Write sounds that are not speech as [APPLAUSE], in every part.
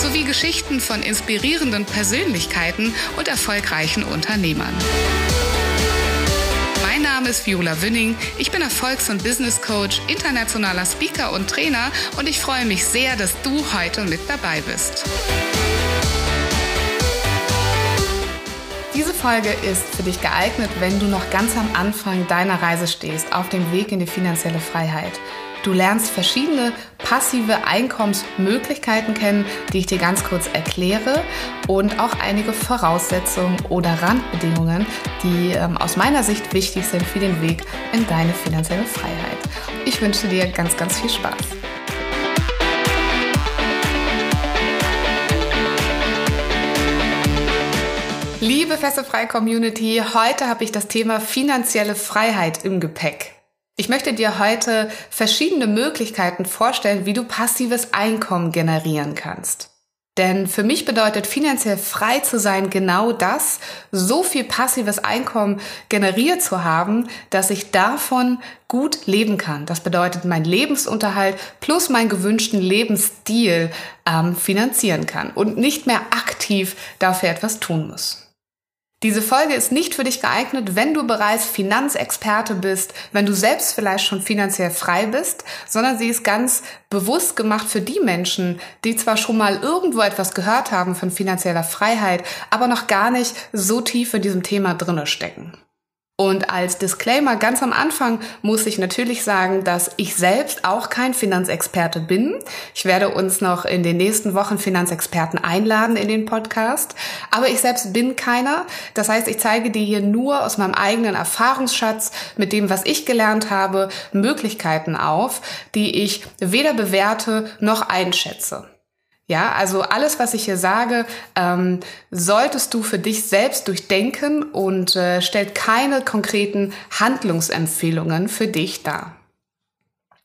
sowie Geschichten von inspirierenden Persönlichkeiten und erfolgreichen Unternehmern. Mein Name ist Viola Wünning. Ich bin Erfolgs- und Business Coach, internationaler Speaker und Trainer und ich freue mich sehr, dass du heute mit dabei bist. Diese Folge ist für dich geeignet, wenn du noch ganz am Anfang deiner Reise stehst, auf dem Weg in die finanzielle Freiheit. Du lernst verschiedene passive Einkommensmöglichkeiten kennen, die ich dir ganz kurz erkläre und auch einige Voraussetzungen oder Randbedingungen, die ähm, aus meiner Sicht wichtig sind für den Weg in deine finanzielle Freiheit. Ich wünsche dir ganz, ganz viel Spaß. Liebe Festefrei Community, heute habe ich das Thema finanzielle Freiheit im Gepäck. Ich möchte dir heute verschiedene Möglichkeiten vorstellen, wie du passives Einkommen generieren kannst. Denn für mich bedeutet finanziell frei zu sein genau das, so viel passives Einkommen generiert zu haben, dass ich davon gut leben kann. Das bedeutet, mein Lebensunterhalt plus meinen gewünschten Lebensstil ähm, finanzieren kann und nicht mehr aktiv dafür etwas tun muss. Diese Folge ist nicht für dich geeignet, wenn du bereits Finanzexperte bist, wenn du selbst vielleicht schon finanziell frei bist, sondern sie ist ganz bewusst gemacht für die Menschen, die zwar schon mal irgendwo etwas gehört haben von finanzieller Freiheit, aber noch gar nicht so tief in diesem Thema drinne stecken. Und als Disclaimer ganz am Anfang muss ich natürlich sagen, dass ich selbst auch kein Finanzexperte bin. Ich werde uns noch in den nächsten Wochen Finanzexperten einladen in den Podcast. Aber ich selbst bin keiner. Das heißt, ich zeige dir hier nur aus meinem eigenen Erfahrungsschatz mit dem, was ich gelernt habe, Möglichkeiten auf, die ich weder bewerte noch einschätze. Ja, also alles, was ich hier sage, ähm, solltest du für dich selbst durchdenken und äh, stellt keine konkreten Handlungsempfehlungen für dich dar.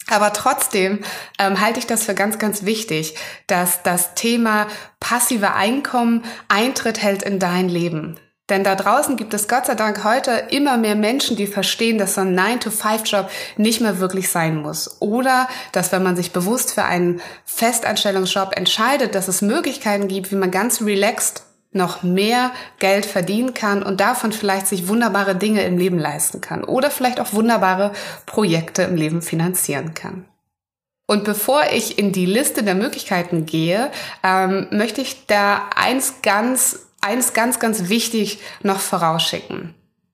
Aber trotzdem ähm, halte ich das für ganz, ganz wichtig, dass das Thema passive Einkommen Eintritt hält in dein Leben. Denn da draußen gibt es Gott sei Dank heute immer mehr Menschen, die verstehen, dass so ein 9-to-5-Job nicht mehr wirklich sein muss. Oder dass wenn man sich bewusst für einen Festanstellungsjob entscheidet, dass es Möglichkeiten gibt, wie man ganz relaxed noch mehr Geld verdienen kann und davon vielleicht sich wunderbare Dinge im Leben leisten kann. Oder vielleicht auch wunderbare Projekte im Leben finanzieren kann. Und bevor ich in die Liste der Möglichkeiten gehe, ähm, möchte ich da eins ganz eins ganz, ganz wichtig noch vorausschicken.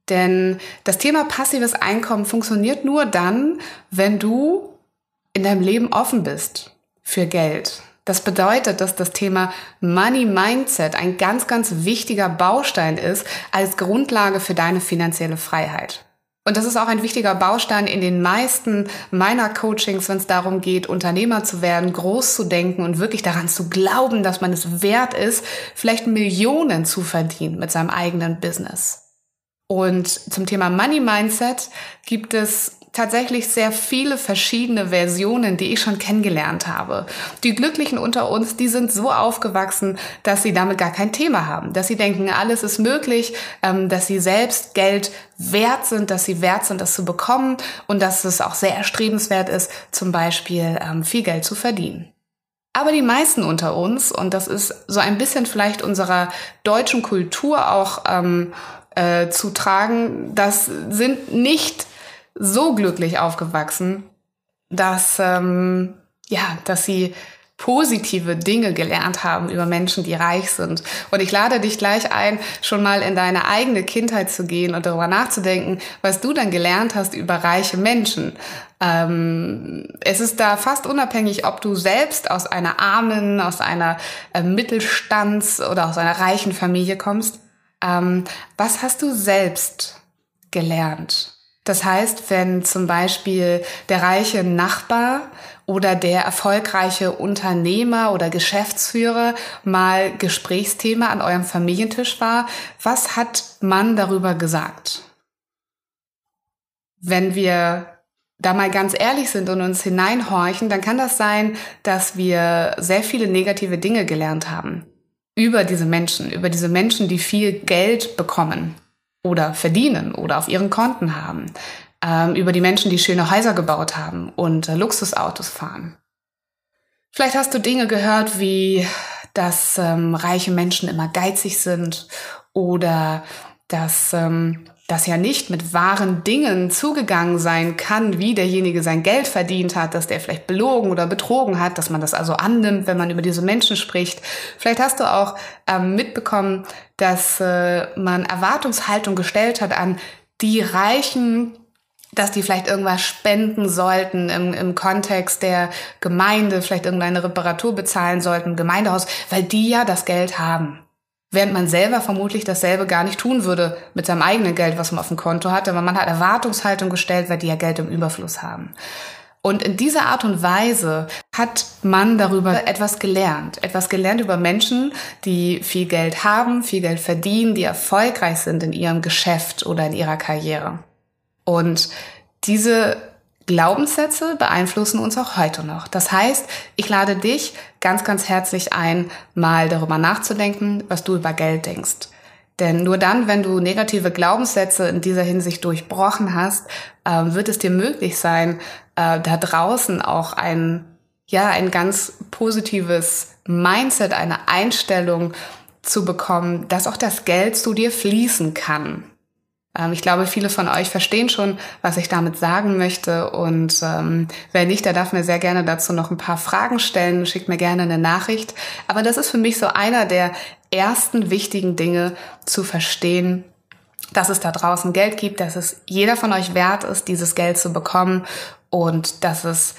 Denn das Thema passives Einkommen funktioniert nur dann, wenn du in deinem Leben offen bist für Geld. Das bedeutet, dass das Thema Money Mindset ein ganz, ganz wichtiger Baustein ist als Grundlage für deine finanzielle Freiheit. Und das ist auch ein wichtiger Baustein in den meisten meiner Coachings, wenn es darum geht, Unternehmer zu werden, groß zu denken und wirklich daran zu glauben, dass man es wert ist, vielleicht Millionen zu verdienen mit seinem eigenen Business. Und zum Thema Money Mindset gibt es tatsächlich sehr viele verschiedene Versionen, die ich schon kennengelernt habe. Die Glücklichen unter uns, die sind so aufgewachsen, dass sie damit gar kein Thema haben, dass sie denken, alles ist möglich, ähm, dass sie selbst Geld wert sind, dass sie wert sind, das zu bekommen und dass es auch sehr erstrebenswert ist, zum Beispiel ähm, viel Geld zu verdienen. Aber die meisten unter uns, und das ist so ein bisschen vielleicht unserer deutschen Kultur auch ähm, äh, zu tragen, das sind nicht so glücklich aufgewachsen, dass, ähm, ja, dass sie positive Dinge gelernt haben über Menschen, die reich sind. Und ich lade dich gleich ein, schon mal in deine eigene Kindheit zu gehen und darüber nachzudenken, was du dann gelernt hast über reiche Menschen. Ähm, es ist da fast unabhängig, ob du selbst aus einer armen, aus einer äh, Mittelstands- oder aus einer reichen Familie kommst. Ähm, was hast du selbst gelernt? Das heißt, wenn zum Beispiel der reiche Nachbar oder der erfolgreiche Unternehmer oder Geschäftsführer mal Gesprächsthema an eurem Familientisch war, was hat man darüber gesagt? Wenn wir da mal ganz ehrlich sind und uns hineinhorchen, dann kann das sein, dass wir sehr viele negative Dinge gelernt haben über diese Menschen, über diese Menschen, die viel Geld bekommen oder verdienen oder auf ihren Konten haben, ähm, über die Menschen, die schöne Häuser gebaut haben und äh, Luxusautos fahren. Vielleicht hast du Dinge gehört wie, dass ähm, reiche Menschen immer geizig sind oder dass ähm, das ja nicht mit wahren Dingen zugegangen sein kann, wie derjenige sein Geld verdient hat, dass der vielleicht belogen oder betrogen hat, dass man das also annimmt, wenn man über diese Menschen spricht. Vielleicht hast du auch ähm, mitbekommen, dass äh, man Erwartungshaltung gestellt hat an die Reichen, dass die vielleicht irgendwas spenden sollten im, im Kontext der Gemeinde, vielleicht irgendeine Reparatur bezahlen sollten, Gemeindehaus, weil die ja das Geld haben. Während man selber vermutlich dasselbe gar nicht tun würde mit seinem eigenen Geld, was man auf dem Konto hat, aber man hat Erwartungshaltung gestellt, weil die ja Geld im Überfluss haben. Und in dieser Art und Weise hat man darüber etwas gelernt. Etwas gelernt über Menschen, die viel Geld haben, viel Geld verdienen, die erfolgreich sind in ihrem Geschäft oder in ihrer Karriere. Und diese Glaubenssätze beeinflussen uns auch heute noch. Das heißt, ich lade dich ganz, ganz herzlich ein, mal darüber nachzudenken, was du über Geld denkst. Denn nur dann, wenn du negative Glaubenssätze in dieser Hinsicht durchbrochen hast, äh, wird es dir möglich sein, äh, da draußen auch ein, ja, ein ganz positives Mindset, eine Einstellung zu bekommen, dass auch das Geld zu dir fließen kann. Ähm, ich glaube, viele von euch verstehen schon, was ich damit sagen möchte. Und ähm, wer nicht, der darf mir sehr gerne dazu noch ein paar Fragen stellen. Schickt mir gerne eine Nachricht. Aber das ist für mich so einer der ersten wichtigen Dinge zu verstehen, dass es da draußen Geld gibt, dass es jeder von euch wert ist, dieses Geld zu bekommen und dass es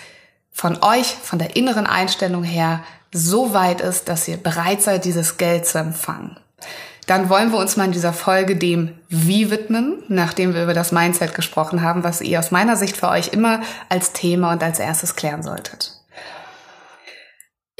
von euch, von der inneren Einstellung her, so weit ist, dass ihr bereit seid, dieses Geld zu empfangen dann wollen wir uns mal in dieser Folge dem Wie widmen, nachdem wir über das Mindset gesprochen haben, was ihr aus meiner Sicht für euch immer als Thema und als erstes klären solltet.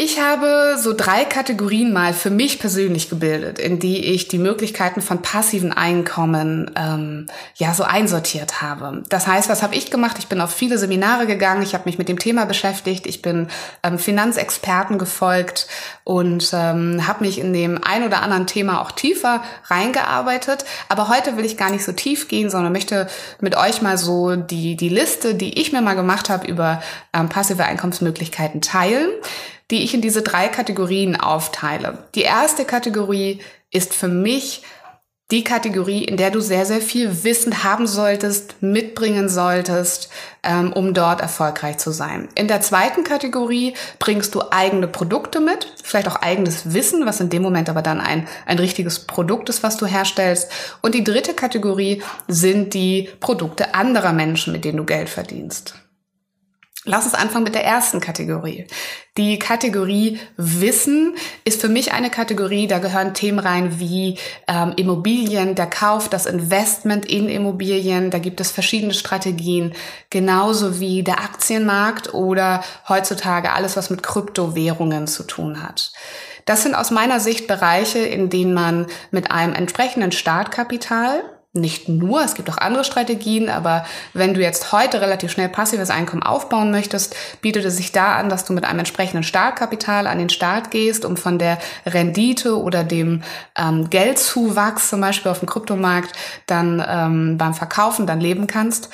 Ich habe so drei Kategorien mal für mich persönlich gebildet, in die ich die Möglichkeiten von passiven Einkommen ähm, ja so einsortiert habe. Das heißt, was habe ich gemacht? Ich bin auf viele Seminare gegangen, ich habe mich mit dem Thema beschäftigt, ich bin ähm, Finanzexperten gefolgt und ähm, habe mich in dem ein oder anderen Thema auch tiefer reingearbeitet. Aber heute will ich gar nicht so tief gehen, sondern möchte mit euch mal so die die Liste, die ich mir mal gemacht habe über ähm, passive Einkommensmöglichkeiten teilen die ich in diese drei Kategorien aufteile. Die erste Kategorie ist für mich die Kategorie, in der du sehr, sehr viel Wissen haben solltest, mitbringen solltest, ähm, um dort erfolgreich zu sein. In der zweiten Kategorie bringst du eigene Produkte mit, vielleicht auch eigenes Wissen, was in dem Moment aber dann ein, ein richtiges Produkt ist, was du herstellst. Und die dritte Kategorie sind die Produkte anderer Menschen, mit denen du Geld verdienst. Lass uns anfangen mit der ersten Kategorie. Die Kategorie Wissen ist für mich eine Kategorie, da gehören Themen rein wie ähm, Immobilien, der Kauf, das Investment in Immobilien. Da gibt es verschiedene Strategien, genauso wie der Aktienmarkt oder heutzutage alles, was mit Kryptowährungen zu tun hat. Das sind aus meiner Sicht Bereiche, in denen man mit einem entsprechenden Startkapital nicht nur, es gibt auch andere Strategien, aber wenn du jetzt heute relativ schnell passives Einkommen aufbauen möchtest, bietet es sich da an, dass du mit einem entsprechenden Startkapital an den Start gehst, um von der Rendite oder dem ähm, Geldzuwachs zum Beispiel auf dem Kryptomarkt dann ähm, beim Verkaufen dann leben kannst.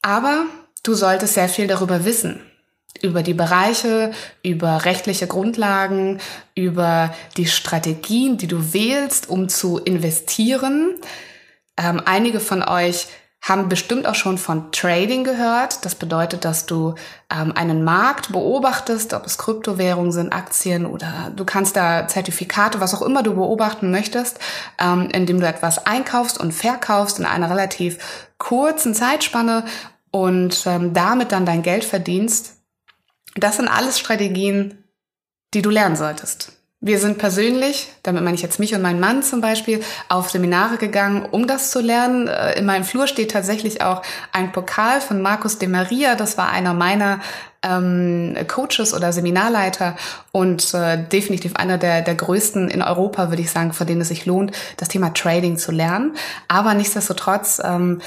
Aber du solltest sehr viel darüber wissen über die Bereiche, über rechtliche Grundlagen, über die Strategien, die du wählst, um zu investieren, ähm, einige von euch haben bestimmt auch schon von Trading gehört. Das bedeutet, dass du ähm, einen Markt beobachtest, ob es Kryptowährungen sind, Aktien oder du kannst da Zertifikate, was auch immer du beobachten möchtest, ähm, indem du etwas einkaufst und verkaufst in einer relativ kurzen Zeitspanne und ähm, damit dann dein Geld verdienst. Das sind alles Strategien, die du lernen solltest. Wir sind persönlich, damit meine ich jetzt mich und meinen Mann zum Beispiel, auf Seminare gegangen, um das zu lernen. Äh, in meinem Flur steht tatsächlich auch ein Pokal von Markus de Maria. Das war einer meiner ähm, Coaches oder Seminarleiter und äh, definitiv einer der, der größten in Europa, würde ich sagen, von denen es sich lohnt, das Thema Trading zu lernen. Aber nichtsdestotrotz ähm,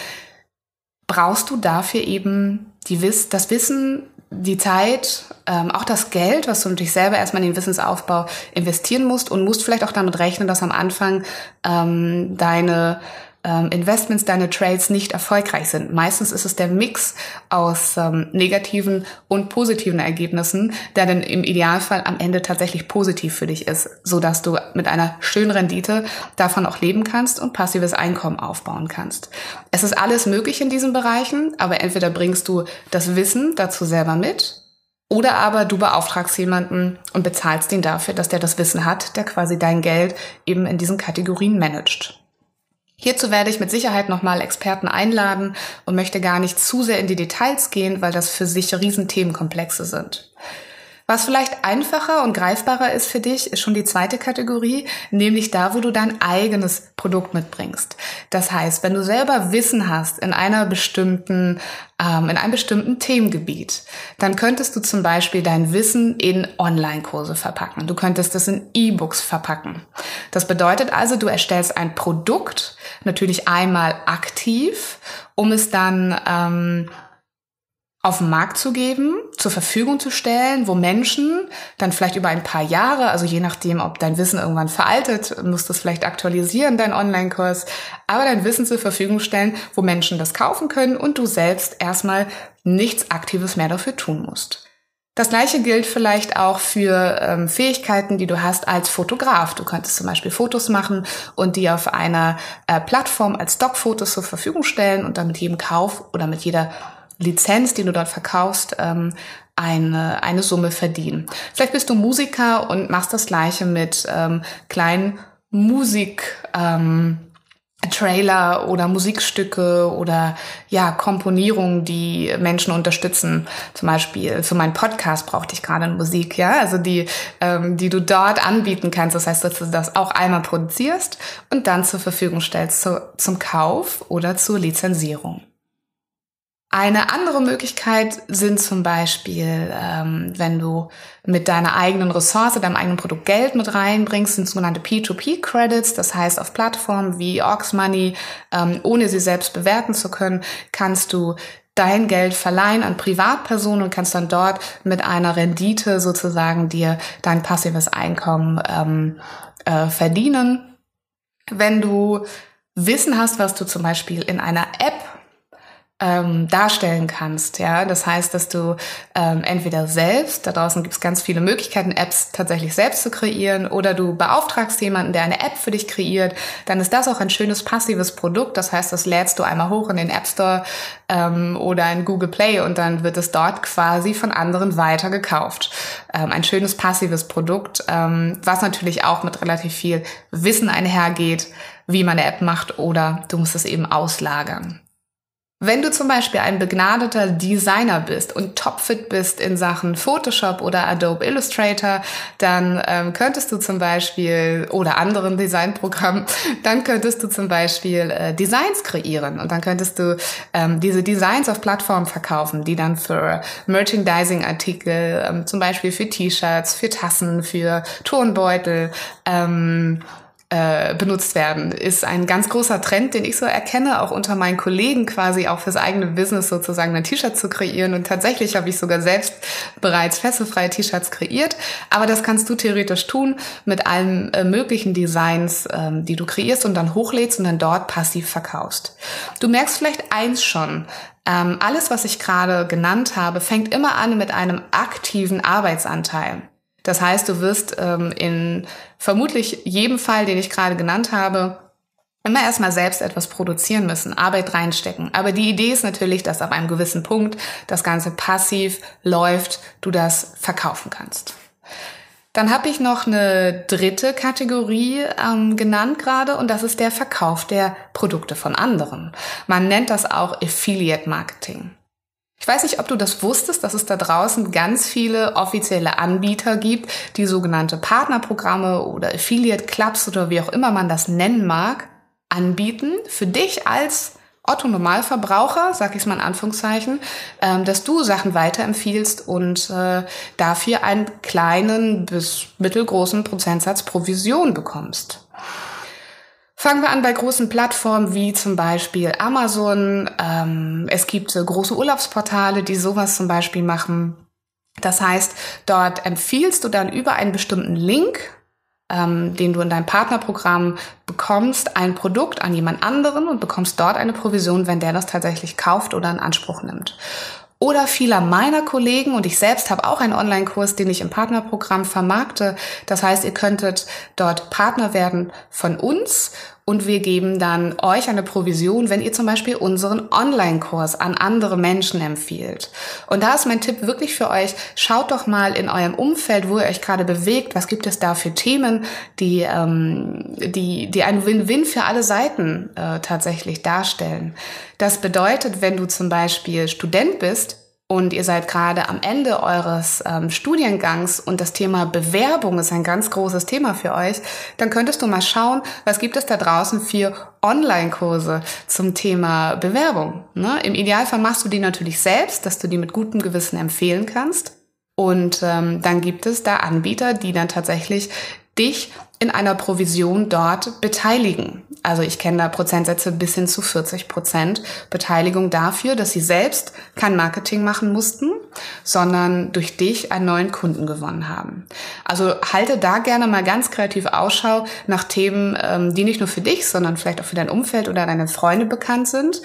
brauchst du dafür eben die Wiss das Wissen, die Zeit, ähm, auch das Geld, was du natürlich selber erstmal in den Wissensaufbau investieren musst und musst vielleicht auch damit rechnen, dass am Anfang ähm, deine ähm, Investments, deine Trades nicht erfolgreich sind. Meistens ist es der Mix aus ähm, negativen und positiven Ergebnissen, der dann im Idealfall am Ende tatsächlich positiv für dich ist, so dass du mit einer schönen Rendite davon auch leben kannst und passives Einkommen aufbauen kannst. Es ist alles möglich in diesen Bereichen, aber entweder bringst du das Wissen dazu selber mit oder aber du beauftragst jemanden und bezahlst ihn dafür, dass der das Wissen hat, der quasi dein Geld eben in diesen Kategorien managt. Hierzu werde ich mit Sicherheit nochmal Experten einladen und möchte gar nicht zu sehr in die Details gehen, weil das für sich Riesenthemenkomplexe sind. Was vielleicht einfacher und greifbarer ist für dich, ist schon die zweite Kategorie, nämlich da, wo du dein eigenes Produkt mitbringst. Das heißt, wenn du selber Wissen hast in einer bestimmten, ähm, in einem bestimmten Themengebiet, dann könntest du zum Beispiel dein Wissen in Online-Kurse verpacken. Du könntest es in E-Books verpacken. Das bedeutet also, du erstellst ein Produkt, natürlich einmal aktiv, um es dann ähm, auf den Markt zu geben, zur Verfügung zu stellen, wo Menschen dann vielleicht über ein paar Jahre, also je nachdem, ob dein Wissen irgendwann veraltet, musst du es vielleicht aktualisieren, dein Online-Kurs, aber dein Wissen zur Verfügung stellen, wo Menschen das kaufen können und du selbst erstmal nichts Aktives mehr dafür tun musst. Das gleiche gilt vielleicht auch für ähm, Fähigkeiten, die du hast als Fotograf. Du könntest zum Beispiel Fotos machen und die auf einer äh, Plattform als Stockfotos zur Verfügung stellen und dann mit jedem Kauf oder mit jeder Lizenz, die du dort verkaufst, ähm, eine, eine Summe verdienen. Vielleicht bist du Musiker und machst das gleiche mit ähm, kleinen Musik. Ähm, Trailer oder Musikstücke oder ja Komponierungen, die Menschen unterstützen. Zum Beispiel für meinen Podcast brauchte ich gerade Musik, ja, also die, ähm, die du dort anbieten kannst. Das heißt, dass du das auch einmal produzierst und dann zur Verfügung stellst zu, zum Kauf oder zur Lizenzierung. Eine andere Möglichkeit sind zum Beispiel, ähm, wenn du mit deiner eigenen Ressource, deinem eigenen Produkt Geld mit reinbringst, sind sogenannte P2P-Credits. Das heißt, auf Plattformen wie Ox Money, ähm, ohne sie selbst bewerten zu können, kannst du dein Geld verleihen an Privatpersonen und kannst dann dort mit einer Rendite sozusagen dir dein passives Einkommen ähm, äh, verdienen. Wenn du Wissen hast, was du zum Beispiel in einer App ähm, darstellen kannst. Ja, das heißt, dass du ähm, entweder selbst, da draußen gibt es ganz viele Möglichkeiten, Apps tatsächlich selbst zu kreieren, oder du beauftragst jemanden, der eine App für dich kreiert, dann ist das auch ein schönes passives Produkt. Das heißt, das lädst du einmal hoch in den App Store ähm, oder in Google Play und dann wird es dort quasi von anderen weiter gekauft. Ähm, ein schönes passives Produkt, ähm, was natürlich auch mit relativ viel Wissen einhergeht, wie man eine App macht, oder du musst es eben auslagern. Wenn du zum Beispiel ein begnadeter Designer bist und topfit bist in Sachen Photoshop oder Adobe Illustrator, dann ähm, könntest du zum Beispiel oder anderen Designprogrammen, [LAUGHS] dann könntest du zum Beispiel äh, Designs kreieren und dann könntest du ähm, diese Designs auf Plattformen verkaufen, die dann für Merchandising-Artikel, ähm, zum Beispiel für T-Shirts, für Tassen, für Turnbeutel, ähm, äh, benutzt werden, ist ein ganz großer Trend, den ich so erkenne, auch unter meinen Kollegen quasi auch fürs eigene Business sozusagen ein T-Shirt zu kreieren. Und tatsächlich habe ich sogar selbst bereits fesselfreie T-Shirts kreiert. Aber das kannst du theoretisch tun mit allen äh, möglichen Designs, ähm, die du kreierst und dann hochlädst und dann dort passiv verkaufst. Du merkst vielleicht eins schon, ähm, alles, was ich gerade genannt habe, fängt immer an mit einem aktiven Arbeitsanteil. Das heißt, du wirst ähm, in vermutlich jedem Fall, den ich gerade genannt habe, immer erstmal selbst etwas produzieren müssen, Arbeit reinstecken. Aber die Idee ist natürlich, dass ab einem gewissen Punkt das Ganze passiv läuft, du das verkaufen kannst. Dann habe ich noch eine dritte Kategorie ähm, genannt gerade und das ist der Verkauf der Produkte von anderen. Man nennt das auch Affiliate Marketing. Ich weiß nicht, ob du das wusstest, dass es da draußen ganz viele offizielle Anbieter gibt, die sogenannte Partnerprogramme oder Affiliate Clubs oder wie auch immer man das nennen mag, anbieten für dich als Otto Normalverbraucher, sag ich es mal in Anführungszeichen, ähm, dass du Sachen weiterempfiehlst und äh, dafür einen kleinen bis mittelgroßen Prozentsatz Provision bekommst. Fangen wir an bei großen Plattformen wie zum Beispiel Amazon. Ähm, es gibt äh, große Urlaubsportale, die sowas zum Beispiel machen. Das heißt, dort empfiehlst du dann über einen bestimmten Link, ähm, den du in deinem Partnerprogramm bekommst, ein Produkt an jemand anderen und bekommst dort eine Provision, wenn der das tatsächlich kauft oder in Anspruch nimmt oder vieler meiner Kollegen und ich selbst habe auch einen Online-Kurs, den ich im Partnerprogramm vermarkte. Das heißt, ihr könntet dort Partner werden von uns und wir geben dann euch eine Provision, wenn ihr zum Beispiel unseren Online-Kurs an andere Menschen empfiehlt. Und da ist mein Tipp wirklich für euch, schaut doch mal in eurem Umfeld, wo ihr euch gerade bewegt, was gibt es da für Themen, die, ähm, die, die ein Win-Win für alle Seiten äh, tatsächlich darstellen. Das bedeutet, wenn du zum Beispiel Student bist, und ihr seid gerade am Ende eures ähm, Studiengangs und das Thema Bewerbung ist ein ganz großes Thema für euch, dann könntest du mal schauen, was gibt es da draußen für Online-Kurse zum Thema Bewerbung. Ne? Im Idealfall machst du die natürlich selbst, dass du die mit gutem Gewissen empfehlen kannst. Und ähm, dann gibt es da Anbieter, die dann tatsächlich dich in einer Provision dort beteiligen. Also ich kenne da Prozentsätze bis hin zu 40 Prozent Beteiligung dafür, dass sie selbst kein Marketing machen mussten, sondern durch dich einen neuen Kunden gewonnen haben. Also halte da gerne mal ganz kreativ Ausschau nach Themen, ähm, die nicht nur für dich, sondern vielleicht auch für dein Umfeld oder deine Freunde bekannt sind.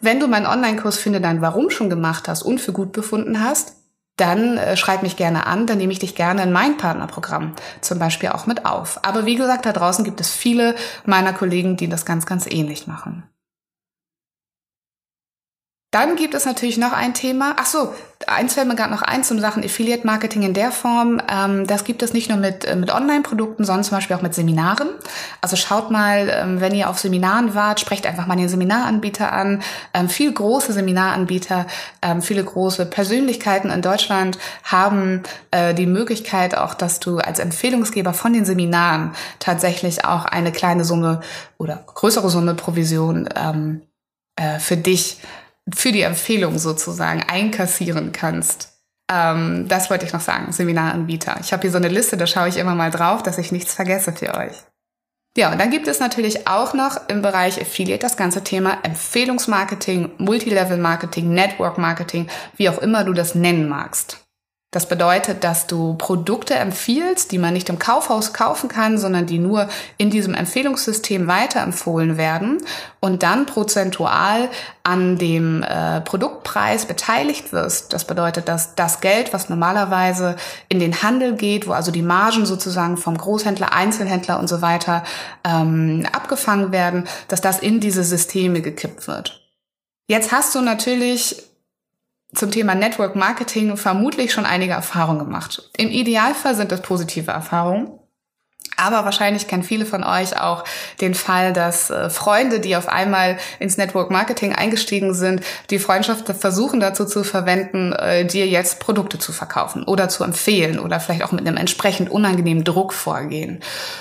Wenn du meinen Online-Kurs Finde dein Warum schon gemacht hast und für gut befunden hast, dann äh, schreib mich gerne an, dann nehme ich dich gerne in mein Partnerprogramm zum Beispiel auch mit auf. Aber wie gesagt, da draußen gibt es viele meiner Kollegen, die das ganz, ganz ähnlich machen. Dann gibt es natürlich noch ein Thema. Ach so, eins fällt mir gerade noch ein zum Sachen Affiliate Marketing in der Form. Ähm, das gibt es nicht nur mit, äh, mit Online-Produkten, sondern zum Beispiel auch mit Seminaren. Also schaut mal, ähm, wenn ihr auf Seminaren wart, sprecht einfach mal den Seminaranbieter an. Ähm, viel große Seminaranbieter, ähm, viele große Persönlichkeiten in Deutschland haben äh, die Möglichkeit auch, dass du als Empfehlungsgeber von den Seminaren tatsächlich auch eine kleine Summe oder größere Summe Provision ähm, äh, für dich für die Empfehlung sozusagen einkassieren kannst. Ähm, das wollte ich noch sagen, Seminaranbieter. Ich habe hier so eine Liste, da schaue ich immer mal drauf, dass ich nichts vergesse für euch. Ja, und dann gibt es natürlich auch noch im Bereich Affiliate das ganze Thema Empfehlungsmarketing, Multilevel-Marketing, Network-Marketing, wie auch immer du das nennen magst. Das bedeutet, dass du Produkte empfiehlst, die man nicht im Kaufhaus kaufen kann, sondern die nur in diesem Empfehlungssystem weiterempfohlen werden und dann prozentual an dem äh, Produktpreis beteiligt wirst. Das bedeutet, dass das Geld, was normalerweise in den Handel geht, wo also die Margen sozusagen vom Großhändler, Einzelhändler und so weiter ähm, abgefangen werden, dass das in diese Systeme gekippt wird. Jetzt hast du natürlich zum Thema Network Marketing vermutlich schon einige Erfahrungen gemacht. Im Idealfall sind das positive Erfahrungen. Aber wahrscheinlich kennen viele von euch auch den Fall, dass äh, Freunde, die auf einmal ins Network Marketing eingestiegen sind, die Freundschaft versuchen dazu zu verwenden, äh, dir jetzt Produkte zu verkaufen oder zu empfehlen oder vielleicht auch mit einem entsprechend unangenehmen Druck vorgehen.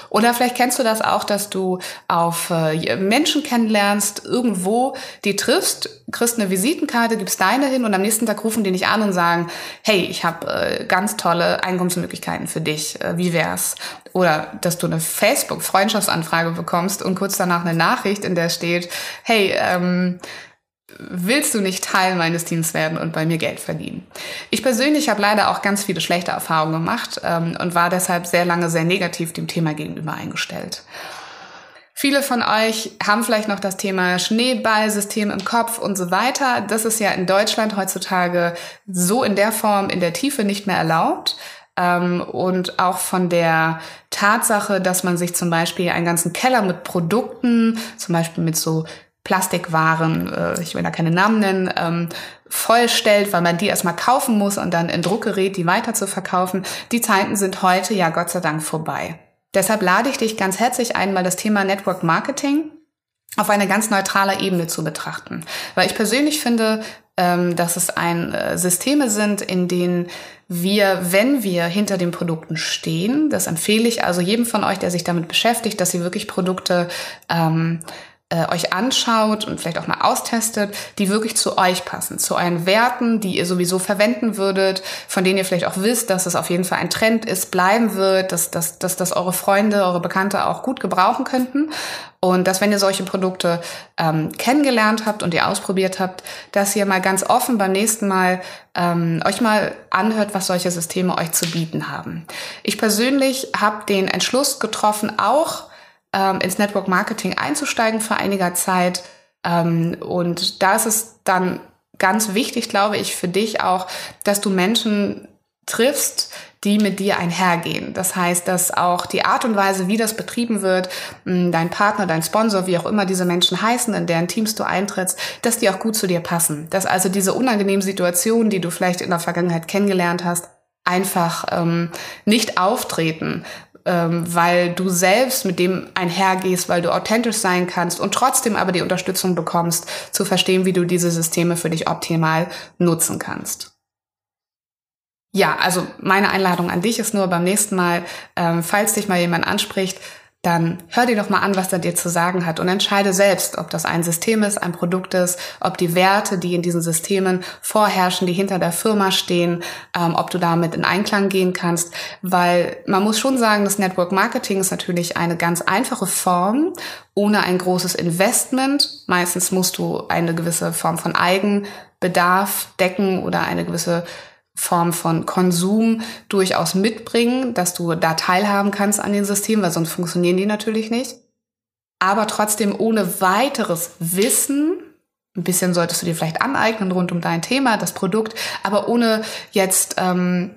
Oder vielleicht kennst du das auch, dass du auf äh, Menschen kennenlernst, irgendwo die triffst, kriegst eine Visitenkarte, gibst deine hin und am nächsten Tag rufen die dich an und sagen, hey, ich habe ganz tolle Einkommensmöglichkeiten für dich, wie wär's? Oder dass du eine Facebook-Freundschaftsanfrage bekommst und kurz danach eine Nachricht, in der steht, hey, ähm, willst du nicht Teil meines Teams werden und bei mir Geld verdienen? Ich persönlich habe leider auch ganz viele schlechte Erfahrungen gemacht ähm, und war deshalb sehr lange sehr negativ dem Thema gegenüber eingestellt. Viele von euch haben vielleicht noch das Thema Schneeballsystem im Kopf und so weiter. Das ist ja in Deutschland heutzutage so in der Form, in der Tiefe nicht mehr erlaubt. Ähm, und auch von der Tatsache, dass man sich zum Beispiel einen ganzen Keller mit Produkten, zum Beispiel mit so Plastikwaren, äh, ich will da keine Namen nennen, ähm, vollstellt, weil man die erstmal kaufen muss und dann in Druck gerät, die weiter zu verkaufen. Die Zeiten sind heute ja Gott sei Dank vorbei. Deshalb lade ich dich ganz herzlich ein, mal das Thema Network Marketing auf eine ganz neutrale Ebene zu betrachten. Weil ich persönlich finde, dass es ein äh, Systeme sind, in denen wir, wenn wir hinter den Produkten stehen, das empfehle ich also jedem von euch, der sich damit beschäftigt, dass sie wirklich Produkte ähm, äh, euch anschaut und vielleicht auch mal austestet, die wirklich zu euch passen, zu euren Werten, die ihr sowieso verwenden würdet, von denen ihr vielleicht auch wisst, dass es auf jeden Fall ein Trend ist, bleiben wird, dass, dass, dass, dass eure Freunde, eure Bekannte auch gut gebrauchen könnten. Und dass, wenn ihr solche Produkte ähm, kennengelernt habt und ihr ausprobiert habt, dass ihr mal ganz offen beim nächsten Mal ähm, euch mal anhört, was solche Systeme euch zu bieten haben. Ich persönlich habe den Entschluss getroffen, auch ähm, ins Network Marketing einzusteigen für einiger Zeit. Ähm, und da ist es dann ganz wichtig, glaube ich, für dich auch, dass du Menschen triffst, die mit dir einhergehen. Das heißt, dass auch die Art und Weise, wie das betrieben wird, dein Partner, dein Sponsor, wie auch immer diese Menschen heißen, in deren Teams du eintrittst, dass die auch gut zu dir passen. Dass also diese unangenehmen Situationen, die du vielleicht in der Vergangenheit kennengelernt hast, einfach ähm, nicht auftreten, ähm, weil du selbst mit dem einhergehst, weil du authentisch sein kannst und trotzdem aber die Unterstützung bekommst, zu verstehen, wie du diese Systeme für dich optimal nutzen kannst. Ja, also meine Einladung an dich ist nur beim nächsten Mal, ähm, falls dich mal jemand anspricht, dann hör dir doch mal an, was er dir zu sagen hat und entscheide selbst, ob das ein System ist, ein Produkt ist, ob die Werte, die in diesen Systemen vorherrschen, die hinter der Firma stehen, ähm, ob du damit in Einklang gehen kannst, weil man muss schon sagen, das Network Marketing ist natürlich eine ganz einfache Form ohne ein großes Investment. Meistens musst du eine gewisse Form von Eigenbedarf decken oder eine gewisse Form von Konsum durchaus mitbringen, dass du da teilhaben kannst an den Systemen, weil sonst funktionieren die natürlich nicht. Aber trotzdem ohne weiteres Wissen, ein bisschen solltest du dir vielleicht aneignen rund um dein Thema, das Produkt, aber ohne jetzt ähm,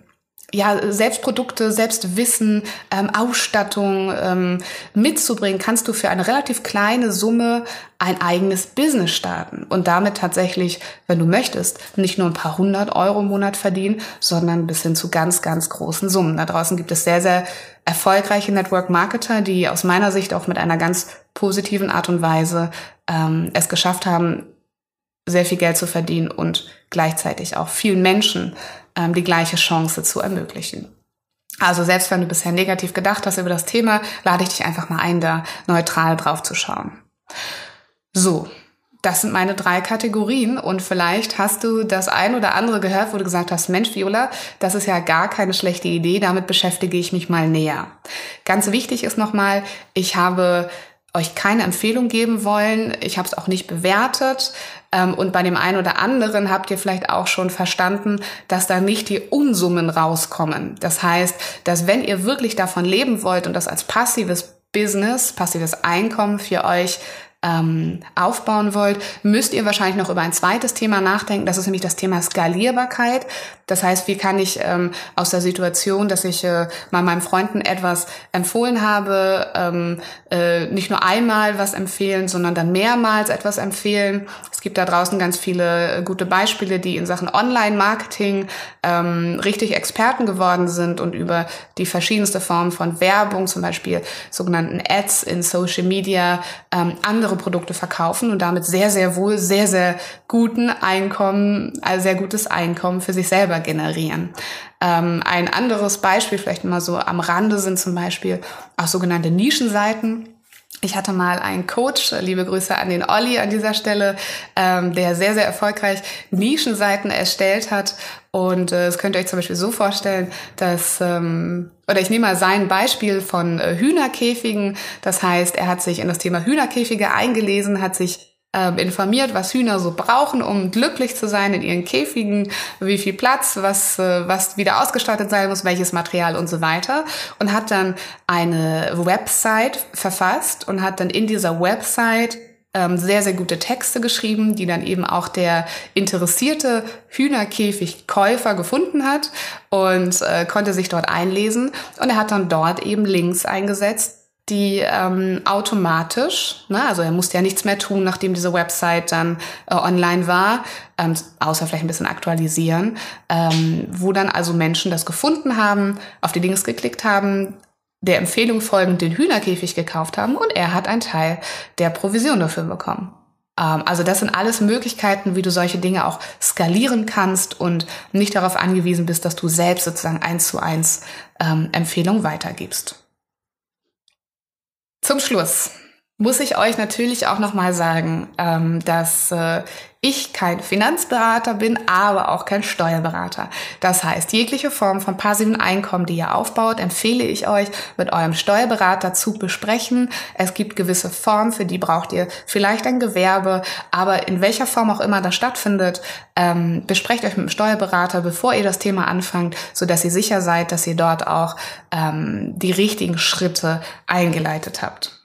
ja, Selbstprodukte, Selbstwissen, ähm, Ausstattung ähm, mitzubringen, kannst du für eine relativ kleine Summe ein eigenes Business starten und damit tatsächlich, wenn du möchtest, nicht nur ein paar hundert Euro im Monat verdienen, sondern bis hin zu ganz, ganz großen Summen. Da draußen gibt es sehr, sehr erfolgreiche Network-Marketer, die aus meiner Sicht auch mit einer ganz positiven Art und Weise ähm, es geschafft haben, sehr viel Geld zu verdienen und gleichzeitig auch vielen Menschen ähm, die gleiche Chance zu ermöglichen. Also selbst wenn du bisher negativ gedacht hast über das Thema, lade ich dich einfach mal ein, da neutral drauf zu schauen. So, das sind meine drei Kategorien und vielleicht hast du das ein oder andere gehört, wo du gesagt hast, Mensch, Viola, das ist ja gar keine schlechte Idee, damit beschäftige ich mich mal näher. Ganz wichtig ist nochmal, ich habe euch keine Empfehlung geben wollen. Ich habe es auch nicht bewertet. Ähm, und bei dem einen oder anderen habt ihr vielleicht auch schon verstanden, dass da nicht die Unsummen rauskommen. Das heißt, dass wenn ihr wirklich davon leben wollt und das als passives Business, passives Einkommen für euch ähm, aufbauen wollt, müsst ihr wahrscheinlich noch über ein zweites Thema nachdenken. Das ist nämlich das Thema Skalierbarkeit. Das heißt, wie kann ich ähm, aus der Situation, dass ich äh, mal meinen Freunden etwas empfohlen habe, ähm, äh, nicht nur einmal was empfehlen, sondern dann mehrmals etwas empfehlen. Es gibt da draußen ganz viele äh, gute Beispiele, die in Sachen Online-Marketing ähm, richtig Experten geworden sind und über die verschiedenste Formen von Werbung, zum Beispiel sogenannten Ads in Social Media, ähm, andere andere Produkte verkaufen und damit sehr, sehr wohl sehr, sehr guten Einkommen, also sehr gutes Einkommen für sich selber generieren. Ähm, ein anderes Beispiel, vielleicht mal so am Rande, sind zum Beispiel auch sogenannte Nischenseiten. Ich hatte mal einen Coach, liebe Grüße an den Olli an dieser Stelle, ähm, der sehr, sehr erfolgreich Nischenseiten erstellt hat. Und äh, könnt ihr euch zum Beispiel so vorstellen, dass, ähm, oder ich nehme mal sein Beispiel von äh, Hühnerkäfigen. Das heißt, er hat sich in das Thema Hühnerkäfige eingelesen, hat sich ähm, informiert, was Hühner so brauchen, um glücklich zu sein in ihren Käfigen, wie viel Platz, was, äh, was wieder ausgestattet sein muss, welches Material und so weiter. Und hat dann eine Website verfasst und hat dann in dieser Website ähm, sehr, sehr gute Texte geschrieben, die dann eben auch der interessierte Hühnerkäfigkäufer gefunden hat und äh, konnte sich dort einlesen. Und er hat dann dort eben Links eingesetzt, die ähm, automatisch, ne, also er musste ja nichts mehr tun, nachdem diese Website dann äh, online war, ähm, außer vielleicht ein bisschen aktualisieren, ähm, wo dann also Menschen das gefunden haben, auf die Links geklickt haben, der Empfehlung folgend den Hühnerkäfig gekauft haben und er hat einen Teil der Provision dafür bekommen. Ähm, also das sind alles Möglichkeiten, wie du solche Dinge auch skalieren kannst und nicht darauf angewiesen bist, dass du selbst sozusagen eins zu eins ähm, Empfehlungen weitergibst. Zum Schluss muss ich euch natürlich auch nochmal sagen, ähm, dass äh, ich kein Finanzberater bin, aber auch kein Steuerberater. Das heißt, jegliche Form von passivem Einkommen, die ihr aufbaut, empfehle ich euch mit eurem Steuerberater zu besprechen. Es gibt gewisse Formen, für die braucht ihr vielleicht ein Gewerbe, aber in welcher Form auch immer das stattfindet, ähm, besprecht euch mit dem Steuerberater, bevor ihr das Thema anfangt, so dass ihr sicher seid, dass ihr dort auch ähm, die richtigen Schritte eingeleitet habt.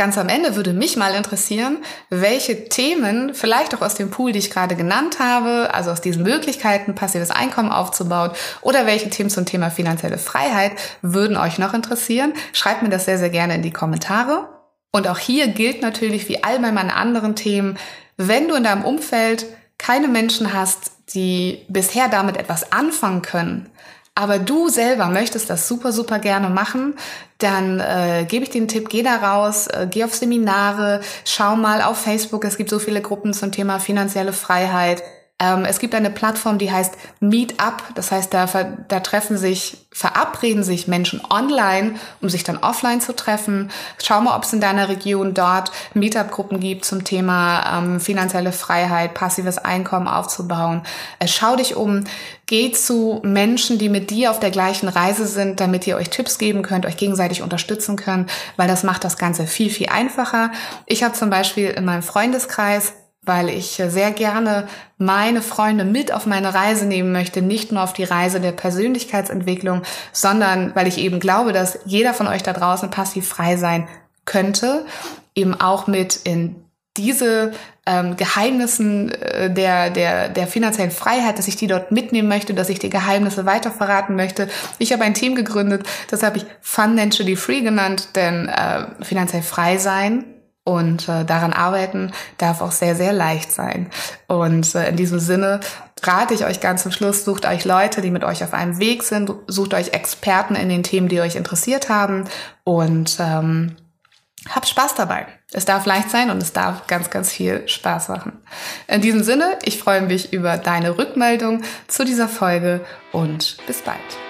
Ganz am Ende würde mich mal interessieren, welche Themen, vielleicht auch aus dem Pool, die ich gerade genannt habe, also aus diesen Möglichkeiten, passives Einkommen aufzubauen, oder welche Themen zum Thema finanzielle Freiheit würden euch noch interessieren. Schreibt mir das sehr, sehr gerne in die Kommentare. Und auch hier gilt natürlich wie all bei meinen anderen Themen, wenn du in deinem Umfeld keine Menschen hast, die bisher damit etwas anfangen können, aber du selber möchtest das super, super gerne machen, dann äh, gebe ich den Tipp, geh da raus, äh, geh auf Seminare, schau mal auf Facebook, es gibt so viele Gruppen zum Thema finanzielle Freiheit. Ähm, es gibt eine Plattform, die heißt Meetup. Das heißt, da, da treffen sich, verabreden sich Menschen online, um sich dann offline zu treffen. Schau mal, ob es in deiner Region dort Meetup-Gruppen gibt zum Thema ähm, finanzielle Freiheit, passives Einkommen aufzubauen. Äh, schau dich um, geh zu Menschen, die mit dir auf der gleichen Reise sind, damit ihr euch Tipps geben könnt, euch gegenseitig unterstützen könnt, weil das macht das Ganze viel, viel einfacher. Ich habe zum Beispiel in meinem Freundeskreis weil ich sehr gerne meine Freunde mit auf meine Reise nehmen möchte, nicht nur auf die Reise der Persönlichkeitsentwicklung, sondern weil ich eben glaube, dass jeder von euch da draußen passiv frei sein könnte, eben auch mit in diese ähm, Geheimnissen äh, der, der, der finanziellen Freiheit, dass ich die dort mitnehmen möchte, dass ich die Geheimnisse weiter verraten möchte. Ich habe ein Team gegründet, das habe ich Financially Free genannt, denn äh, finanziell frei sein und äh, daran arbeiten darf auch sehr, sehr leicht sein. Und äh, in diesem Sinne rate ich euch ganz zum Schluss, sucht euch Leute, die mit euch auf einem Weg sind, sucht euch Experten in den Themen, die euch interessiert haben und ähm, habt Spaß dabei. Es darf leicht sein und es darf ganz, ganz viel Spaß machen. In diesem Sinne, ich freue mich über deine Rückmeldung zu dieser Folge und bis bald.